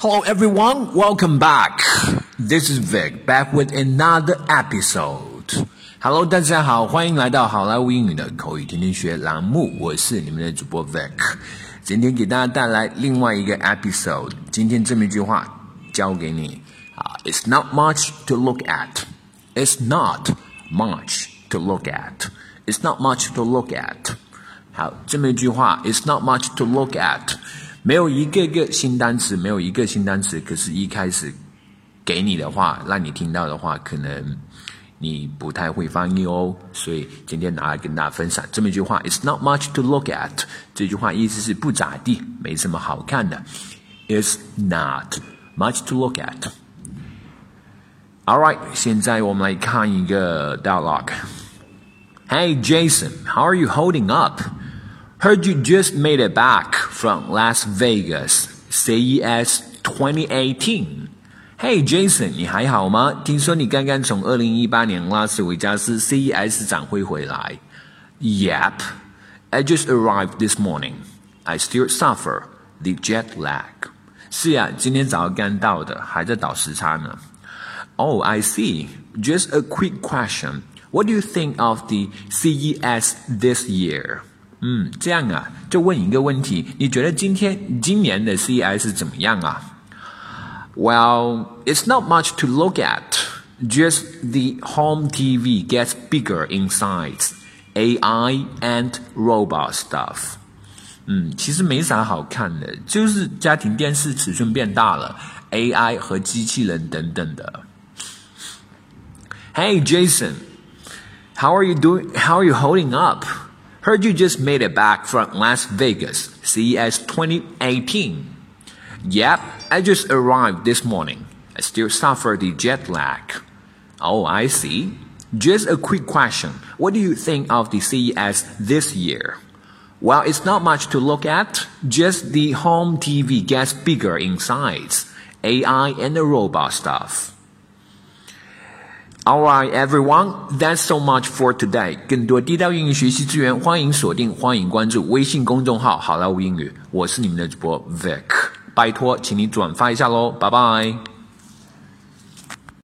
Hello everyone, welcome back. This is Vic back with another episode. Hello，大家好，欢迎来到好莱坞英语的口语天天学栏目，我是你们的主播 Vic。今天给大家带来另外一个 episode。今天这么一句话教给你啊，It's not much to look at. It's not much to look at. It's not much to look at. 好，这么一句话，It's not much to look at。 没有一个个新单词，没有一个新单词。可是，一开始给你的话，让你听到的话，可能你不太会翻译哦。所以今天拿来跟大家分享这么一句话：It's not much to look at。这句话意思是不咋地，没什么好看的。It's not much to look at。All right，现在我们来看一个 dialogue。Hey Jason, how are you holding up? Heard you just made it back from Las Vegas CES 2018. Hey Jason，你还好吗？听说你刚刚从二零一八年拉斯维加斯 CES 展会回来。Yep, I just arrived this morning. I still suffer the jet lag. 是呀，今天早上刚到的，还在倒时差呢。Oh, I see. Just a quick question. What do you think of the CES this year? 嗯，这样啊，就问一个问题，你觉得今天今年的 CES 怎么样啊？Well, it's not much to look at. Just the home TV gets bigger in size, AI and robot stuff. 嗯，其实没啥好看的，就是家庭电视尺寸变大了，AI 和机器人等等的。Hey Jason, how are you doing? How are you holding up? Heard you just made it back from Las Vegas, CES 2018. Yep, I just arrived this morning. I still suffer the jet lag. Oh, I see. Just a quick question. What do you think of the CES this year? Well, it's not much to look at. Just the home TV gets bigger in size. AI and the robot stuff. All right, everyone, that's so much for today. 更多地道英语学习资源，欢迎锁定，欢迎关注微信公众号“好莱坞英语”。我是你们的主播 Vic，拜托，请你转发一下喽，拜拜。